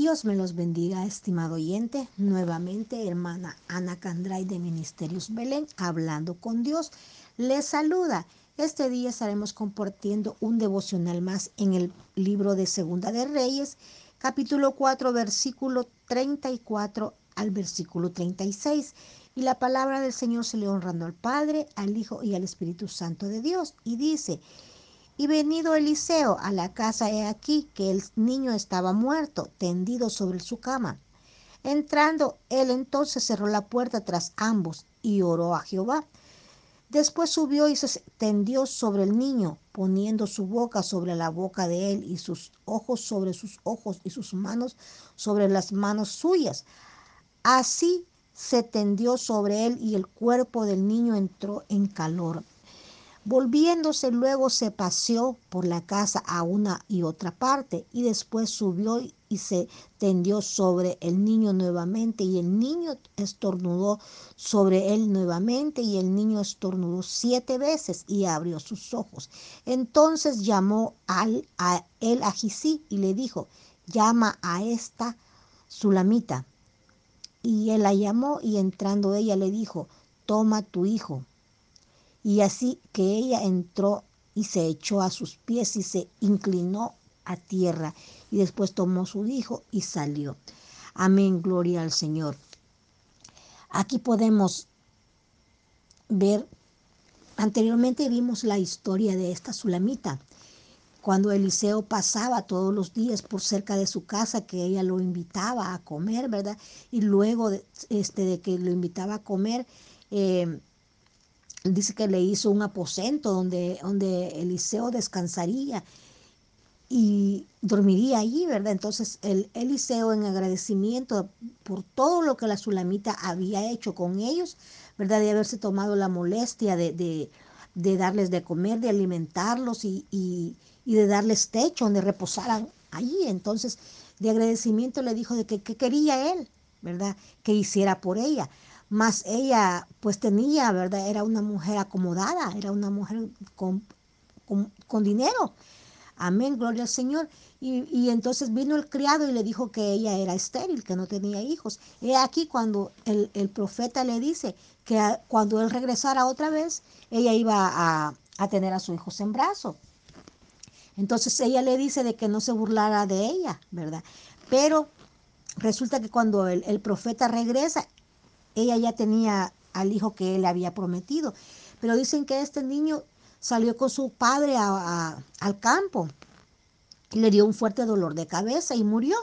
Dios me los bendiga, estimado oyente. Nuevamente, hermana Ana Candray de Ministerios Belén, hablando con Dios, les saluda. Este día estaremos compartiendo un devocional más en el libro de Segunda de Reyes, capítulo 4, versículo 34 al versículo 36. Y la palabra del Señor se le honrando al Padre, al Hijo y al Espíritu Santo de Dios. Y dice, y venido Eliseo a la casa, he aquí que el niño estaba muerto, tendido sobre su cama. Entrando, él entonces cerró la puerta tras ambos y oró a Jehová. Después subió y se tendió sobre el niño, poniendo su boca sobre la boca de él y sus ojos sobre sus ojos y sus manos sobre las manos suyas. Así se tendió sobre él y el cuerpo del niño entró en calor. Volviéndose luego se paseó por la casa a una y otra parte y después subió y se tendió sobre el niño nuevamente y el niño estornudó sobre él nuevamente y el niño estornudó siete veces y abrió sus ojos. Entonces llamó al, a él a Gisí y le dijo, llama a esta Sulamita. Y él la llamó y entrando ella le dijo, toma tu hijo. Y así que ella entró y se echó a sus pies y se inclinó a tierra y después tomó su hijo y salió. Amén, gloria al Señor. Aquí podemos ver, anteriormente vimos la historia de esta Sulamita, cuando Eliseo pasaba todos los días por cerca de su casa, que ella lo invitaba a comer, ¿verdad? Y luego de, este, de que lo invitaba a comer, eh, dice que le hizo un aposento donde, donde Eliseo descansaría y dormiría allí, ¿verdad? Entonces el Eliseo en agradecimiento por todo lo que la Sulamita había hecho con ellos, ¿verdad? De haberse tomado la molestia de, de, de darles de comer, de alimentarlos y, y, y, de darles techo donde reposaran allí. Entonces, de agradecimiento le dijo de que, que quería él, ¿verdad? Que hiciera por ella. Más ella pues tenía, ¿verdad? Era una mujer acomodada, era una mujer con, con, dinero. Amén, gloria al Señor. Y, y, entonces vino el criado y le dijo que ella era estéril, que no tenía hijos. He aquí cuando el, el profeta le dice que cuando él regresara otra vez, ella iba a, a tener a su hijo en brazo. Entonces ella le dice de que no se burlara de ella, ¿verdad? Pero resulta que cuando el, el profeta regresa, ella ya tenía al hijo que él había prometido. Pero dicen que este niño salió con su padre al campo le dio un fuerte dolor de cabeza y murió.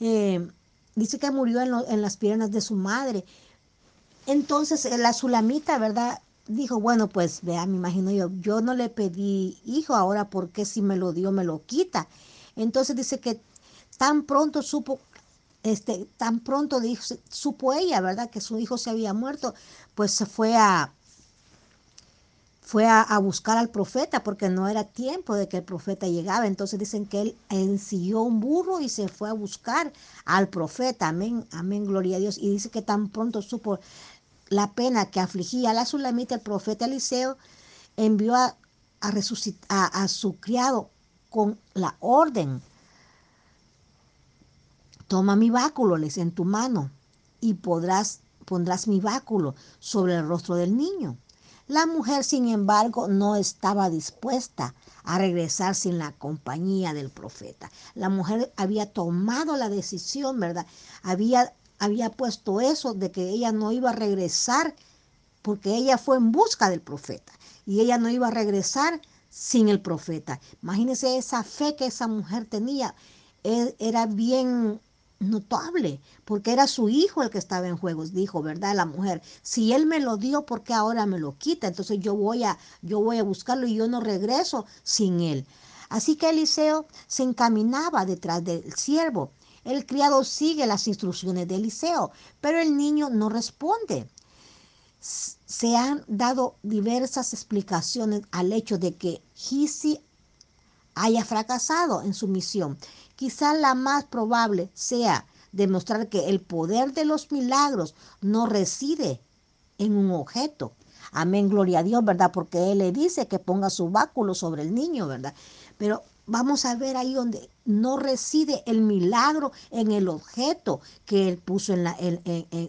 Eh, dice que murió en, en, las piernas de su madre. Entonces la sulamita, ¿verdad? Dijo, bueno, pues vea, me imagino yo, yo no le pedí hijo, ahora porque si me lo dio, me lo quita. Entonces dice que tan pronto supo este, tan pronto supo ella, ¿verdad? Que su hijo se había muerto, pues se fue a, fue a, buscar al profeta porque no era tiempo de que el profeta llegaba. Entonces dicen que él ensilló un burro y se fue a buscar al profeta. Amén, amén, gloria a Dios. Y dice que tan pronto supo la pena que afligía a la sulamita, el profeta Eliseo envió a, a, a, a su criado con la orden Toma mi báculo, les en tu mano, y podrás, pondrás mi báculo sobre el rostro del niño. La mujer, sin embargo, no estaba dispuesta a regresar sin la compañía del profeta. La mujer había tomado la decisión, ¿verdad? Había, había puesto eso de que ella no iba a regresar porque ella fue en busca del profeta y ella no iba a regresar sin el profeta. Imagínense esa fe que esa mujer tenía. E, era bien notable, porque era su hijo el que estaba en juegos, dijo, ¿verdad? La mujer, si él me lo dio, ¿por qué ahora me lo quita? Entonces yo voy a, yo voy a buscarlo y yo no regreso sin él. Así que Eliseo se encaminaba detrás del siervo. El criado sigue las instrucciones de Eliseo, pero el niño no responde. Se han dado diversas explicaciones al hecho de que Gisi haya fracasado en su misión. Quizá la más probable sea demostrar que el poder de los milagros no reside en un objeto. Amén, gloria a Dios, ¿verdad? Porque Él le dice que ponga su báculo sobre el niño, ¿verdad? Pero vamos a ver ahí donde no reside el milagro en el objeto que él puso en la,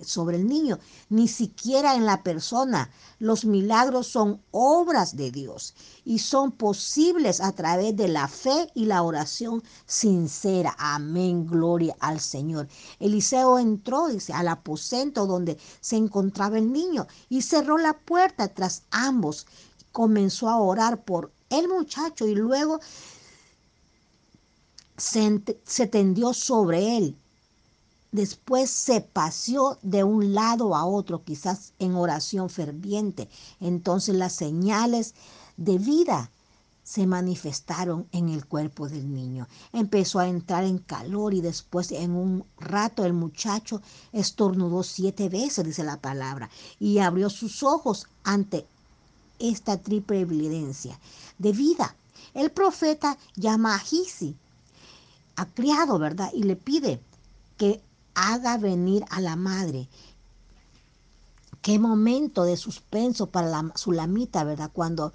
sobre el niño, ni siquiera en la persona. Los milagros son obras de Dios y son posibles a través de la fe y la oración sincera. Amén, gloria al Señor. Eliseo entró, dice, al aposento donde se encontraba el niño y cerró la puerta tras ambos. Comenzó a orar por el muchacho y luego se, tendió sobre él. Después se paseó de un lado a otro, quizás en oración ferviente. Entonces las señales de vida se manifestaron en el cuerpo del niño. Empezó a entrar en calor y después en un rato el muchacho estornudó siete veces, dice la palabra, y abrió sus ojos ante esta triple evidencia de vida. El profeta llama a Gisi ha criado, ¿verdad? Y le pide que haga venir a la madre. Qué momento de suspenso para la Sulamita, ¿verdad? Cuando,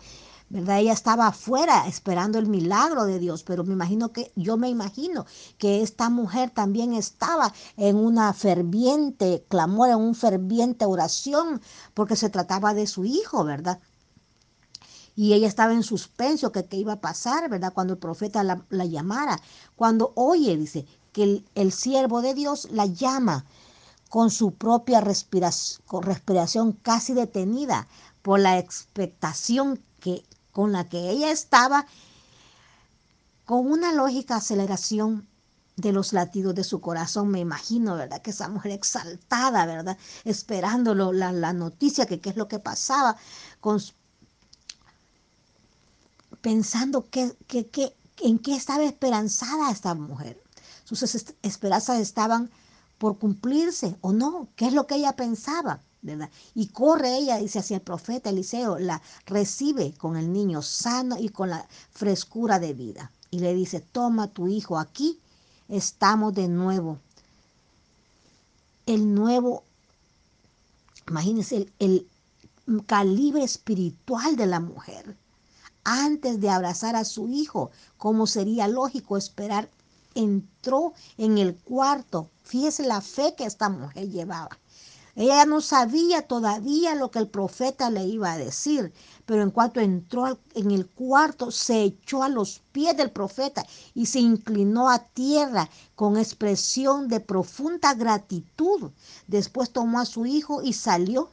¿verdad? Ella estaba afuera esperando el milagro de Dios, pero me imagino que, yo me imagino que esta mujer también estaba en una ferviente clamor, en una ferviente oración, porque se trataba de su hijo, ¿verdad? Y ella estaba en suspenso que qué iba a pasar, ¿verdad? Cuando el profeta la, llamara. Cuando oye, dice, que el, el, siervo de Dios la llama con su propia respiración, respiración casi detenida por la expectación que, con la que ella estaba, con una lógica aceleración de los latidos de su corazón, me imagino, ¿verdad? Que esa mujer exaltada, ¿verdad? Esperando la, la noticia, que qué es lo que pasaba, con, pensando que, en qué estaba esperanzada esta mujer. Sus esperanzas estaban por cumplirse o no, qué es lo que ella pensaba, ¿verdad? Y corre ella, dice hacia el profeta Eliseo, la recibe con el niño sano y con la frescura de vida. Y le dice, toma tu hijo aquí, estamos de nuevo. El nuevo, imagínense, el calibre espiritual de la mujer antes de abrazar a su hijo, como sería lógico esperar, entró en el cuarto. Fíjese la fe que esta mujer llevaba. Ella no sabía todavía lo que el profeta le iba a decir, pero en cuanto entró en el cuarto, se echó a los pies del profeta y se inclinó a tierra con expresión de profunda gratitud. Después tomó a su hijo y salió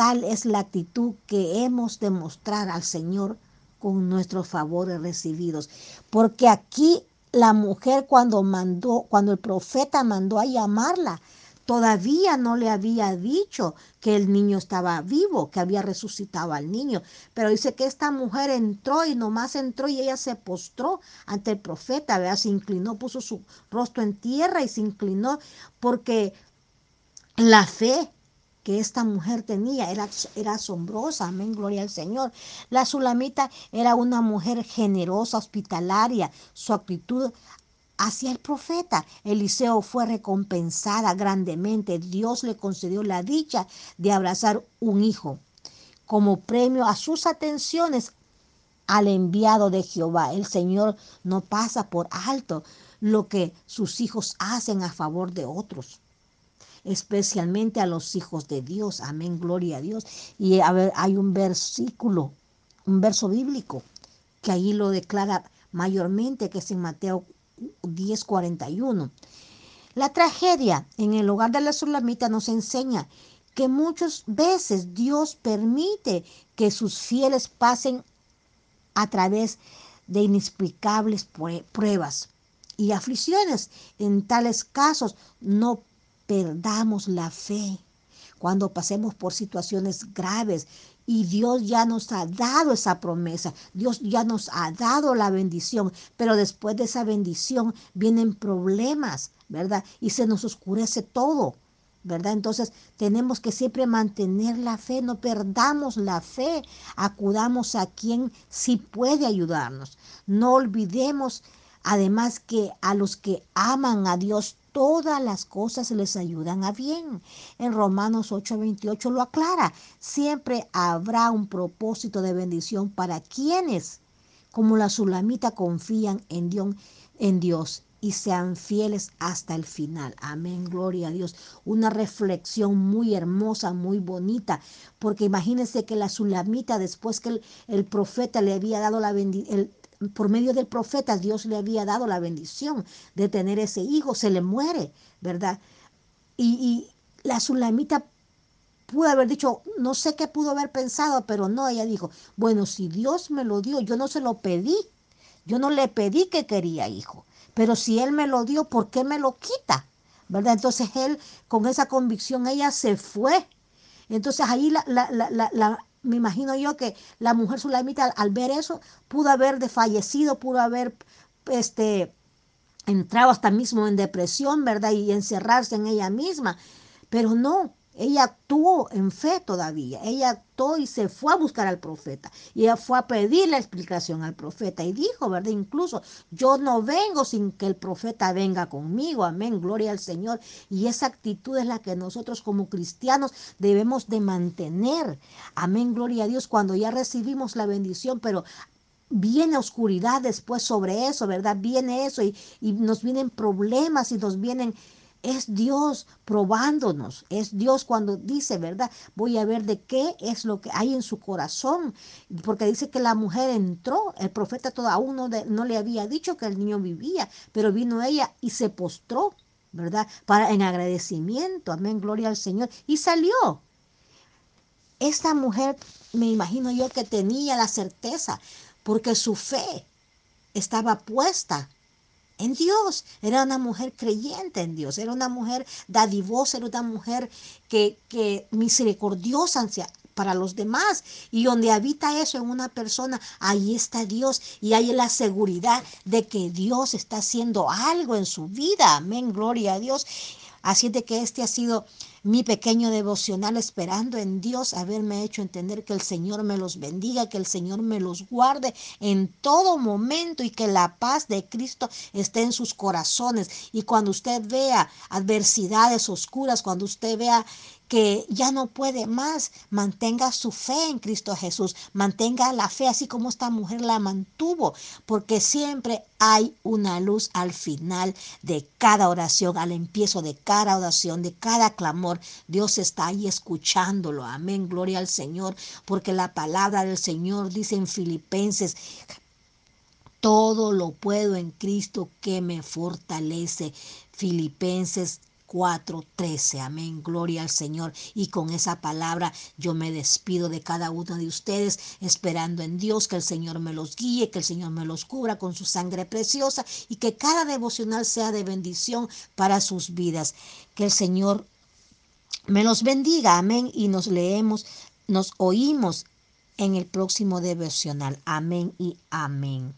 Tal es la actitud que hemos de mostrar al Señor con nuestros favores recibidos. Porque aquí la mujer cuando mandó, cuando el profeta mandó a llamarla, todavía no le había dicho que el niño estaba vivo, que había resucitado al niño. Pero dice que esta mujer entró y nomás entró y ella se postró ante el profeta, ¿verdad? se inclinó, puso su rostro en tierra y se inclinó porque la fe que esta mujer tenía era, era asombrosa, amén, gloria al Señor. La Sulamita era una mujer generosa, hospitalaria, su actitud hacia el profeta. Eliseo fue recompensada grandemente. Dios le concedió la dicha de abrazar un hijo como premio a sus atenciones al enviado de Jehová. El Señor no pasa por alto lo que sus hijos hacen a favor de otros especialmente a los hijos de Dios. Amén, gloria a Dios. Y a ver, hay un versículo, un verso bíblico, que ahí lo declara mayormente, que es en Mateo 10:41. La tragedia en el hogar de la Sulamita nos enseña que muchas veces Dios permite que sus fieles pasen a través de inexplicables pruebas y aflicciones. En tales casos no perdamos la fe cuando pasemos por situaciones graves y Dios ya nos ha dado esa promesa, Dios ya nos ha dado la bendición, pero después de esa bendición vienen problemas, ¿verdad? Y se nos oscurece todo. ¿verdad? Entonces tenemos que siempre mantener la fe, no perdamos la fe, acudamos a quien sí puede ayudarnos. No olvidemos además que a los que aman a Dios todas las cosas les ayudan a bien. En Romanos 8:28 lo aclara. Siempre habrá un propósito de bendición para quienes como la sulamita confían en Dios, en Dios y sean fieles hasta el final. Amén, gloria a Dios. Una reflexión muy hermosa, muy bonita, porque imagínense que la sulamita, después que el, profeta le había dado la bendición, por medio del profeta Dios le había dado la bendición de tener ese hijo, se le muere, ¿verdad? Y, la sulamita pudo haber dicho, no sé qué pudo haber pensado, pero no, ella dijo, bueno, si Dios me lo dio, yo no se lo pedí, yo no le pedí que quería hijo, pero si Él me lo dio, ¿por qué me lo quita? ¿Verdad? Entonces él, con esa convicción, ella se fue. Entonces ahí la, la, la me imagino yo que la mujer sulamita al, al, ver eso pudo haber desfallecido, pudo haber este, entrado hasta mismo en depresión, ¿verdad? Y encerrarse en ella misma. Pero no, ella actuó en fe todavía. Ella actuó y se fue a buscar al profeta. Y ella fue a pedir la explicación al profeta. Y dijo, ¿verdad? Incluso, yo no vengo sin que el profeta venga conmigo. Amén. Gloria al Señor. Y esa actitud es la que nosotros como cristianos debemos de mantener. Amén. Gloria a Dios. Cuando ya recibimos la bendición, pero viene oscuridad después sobre eso, ¿verdad? Viene eso y, y nos vienen problemas y nos vienen es Dios probándonos, es Dios cuando dice, ¿verdad? Voy a ver de qué es lo que hay en su corazón, porque dice que la mujer entró, el profeta aún no, no le había dicho que el niño vivía, pero vino ella y se postró, ¿verdad? Para en agradecimiento, amén, gloria al Señor, y salió. Esta mujer, me imagino yo que tenía la certeza, porque su fe estaba puesta en Dios. Era una mujer creyente en Dios, era una mujer dadivosa, era una mujer que, que misericordiosa para los demás. Y donde habita eso en una persona, ahí está Dios y hay la seguridad de que Dios está haciendo algo en su vida. Amén, gloria a Dios. Así de que este ha sido mi pequeño devocional esperando en Dios haberme hecho entender que el Señor me los bendiga, que el Señor me los guarde en todo momento y que la paz de Cristo esté en sus corazones. Y cuando usted vea adversidades oscuras, cuando usted vea que ya no puede más, mantenga su fe en Cristo Jesús, mantenga la fe así como esta mujer la mantuvo, porque siempre hay una luz al final de cada oración, al empiezo de cada oración, de cada clamor. Dios está ahí escuchándolo. Amén, gloria al Señor, porque la palabra del Señor dice en Filipenses todo lo puedo en Cristo que me fortalece. Filipenses 4:13. Amén. Gloria al Señor. Y con esa palabra yo me despido de cada uno de ustedes, esperando en Dios que el Señor me los guíe, que el Señor me los cubra con su sangre preciosa y que cada devocional sea de bendición para sus vidas. Que el Señor me los bendiga. Amén. Y nos leemos, nos oímos en el próximo devocional. Amén y amén.